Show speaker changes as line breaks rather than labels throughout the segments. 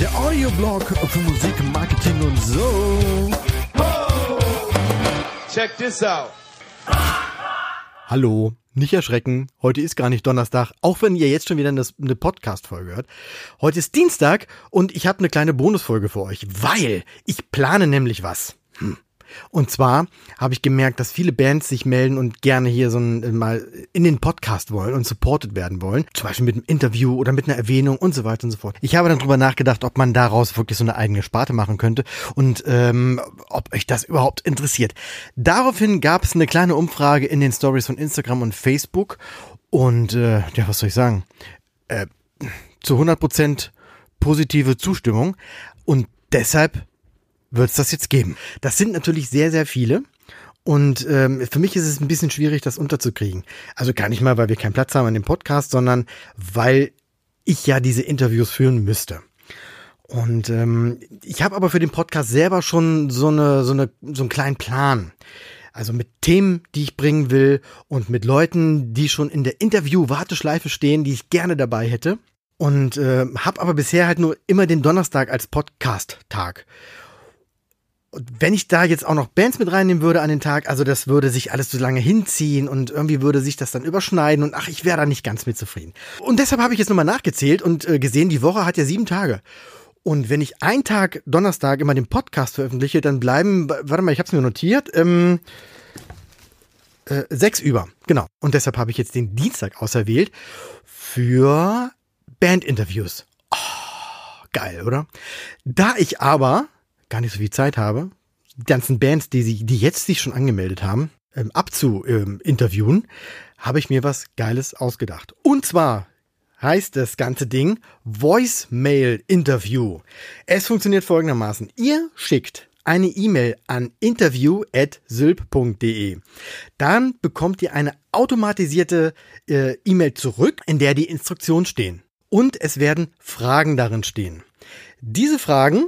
Der Audioblog für Musik, Marketing und so.
Check this out.
Hallo, nicht erschrecken. Heute ist gar nicht Donnerstag, auch wenn ihr jetzt schon wieder eine, eine Podcast-Folge hört. Heute ist Dienstag und ich habe eine kleine Bonusfolge für euch, weil ich plane nämlich was. Hm. Und zwar habe ich gemerkt, dass viele Bands sich melden und gerne hier so ein, äh, mal in den Podcast wollen und supported werden wollen. Zum Beispiel mit einem Interview oder mit einer Erwähnung und so weiter und so fort. Ich habe dann drüber nachgedacht, ob man daraus wirklich so eine eigene Sparte machen könnte und ähm, ob euch das überhaupt interessiert. Daraufhin gab es eine kleine Umfrage in den Stories von Instagram und Facebook. Und äh, ja, was soll ich sagen? Äh, zu 100% positive Zustimmung. Und deshalb wird es das jetzt geben. Das sind natürlich sehr, sehr viele. Und ähm, für mich ist es ein bisschen schwierig, das unterzukriegen. Also gar nicht mal, weil wir keinen Platz haben an dem Podcast, sondern weil ich ja diese Interviews führen müsste. Und ähm, ich habe aber für den Podcast selber schon so eine, so eine, so einen kleinen Plan. Also mit Themen, die ich bringen will und mit Leuten, die schon in der Interview-Warteschleife stehen, die ich gerne dabei hätte. Und äh, habe aber bisher halt nur immer den Donnerstag als Podcast-Tag. Und wenn ich da jetzt auch noch Bands mit reinnehmen würde an den Tag, also das würde sich alles so lange hinziehen und irgendwie würde sich das dann überschneiden und ach, ich wäre da nicht ganz mit zufrieden. Und deshalb habe ich jetzt nochmal nachgezählt und äh, gesehen, die Woche hat ja sieben Tage. Und wenn ich einen Tag Donnerstag immer den Podcast veröffentliche, dann bleiben, warte mal, ich habe es mir notiert, ähm, äh, sechs über. Genau. Und deshalb habe ich jetzt den Dienstag auserwählt für Bandinterviews. Oh, geil, oder? Da ich aber gar nicht so viel Zeit habe, die ganzen Bands, die, sie, die jetzt sich schon angemeldet haben, ähm, abzu-interviewen, ähm, habe ich mir was Geiles ausgedacht. Und zwar heißt das ganze Ding Voicemail Interview. Es funktioniert folgendermaßen. Ihr schickt eine E-Mail an interview@sylp.de. Dann bekommt ihr eine automatisierte äh, E-Mail zurück, in der die Instruktionen stehen. Und es werden Fragen darin stehen. Diese Fragen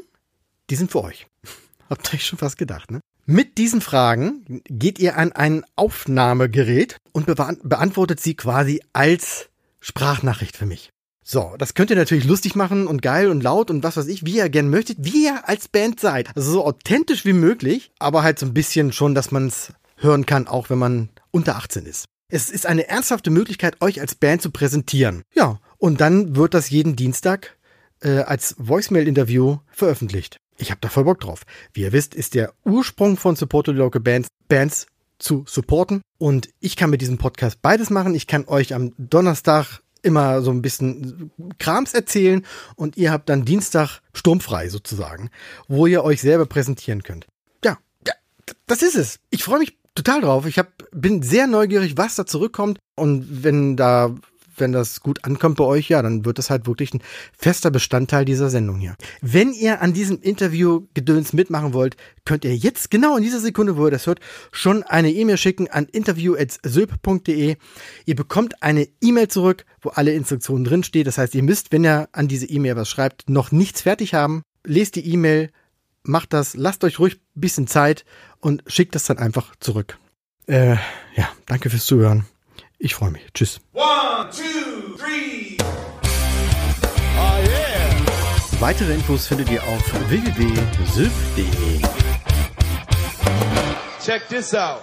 die sind für euch. Habt ihr euch schon fast gedacht, ne? Mit diesen Fragen geht ihr an ein Aufnahmegerät und beantwortet sie quasi als Sprachnachricht für mich. So, das könnt ihr natürlich lustig machen und geil und laut und was weiß ich, wie ihr gern möchtet, wie ihr als Band seid. Also so authentisch wie möglich, aber halt so ein bisschen schon, dass man es hören kann, auch wenn man unter 18 ist. Es ist eine ernsthafte Möglichkeit, euch als Band zu präsentieren. Ja, und dann wird das jeden Dienstag äh, als Voicemail-Interview veröffentlicht. Ich habe da voll Bock drauf. Wie ihr wisst, ist der Ursprung von Support Local Bands, Bands zu supporten. Und ich kann mit diesem Podcast beides machen. Ich kann euch am Donnerstag immer so ein bisschen Krams erzählen und ihr habt dann Dienstag sturmfrei sozusagen, wo ihr euch selber präsentieren könnt. Ja, ja das ist es. Ich freue mich total drauf. Ich hab, bin sehr neugierig, was da zurückkommt. Und wenn da wenn das gut ankommt bei euch, ja, dann wird das halt wirklich ein fester Bestandteil dieser Sendung hier. Wenn ihr an diesem Interview Gedöns mitmachen wollt, könnt ihr jetzt genau in dieser Sekunde, wo ihr das hört, schon eine E-Mail schicken an interview@sylp.de. Ihr bekommt eine E-Mail zurück, wo alle Instruktionen drinstehen. Das heißt, ihr müsst, wenn ihr an diese E-Mail was schreibt, noch nichts fertig haben. Lest die E-Mail, macht das, lasst euch ruhig ein bisschen Zeit und schickt das dann einfach zurück. Äh, ja, danke fürs Zuhören. Ich freue mich. Tschüss. One, two, three. Oh yeah. Weitere Infos findet ihr auf www.sylph.de.
Check this out.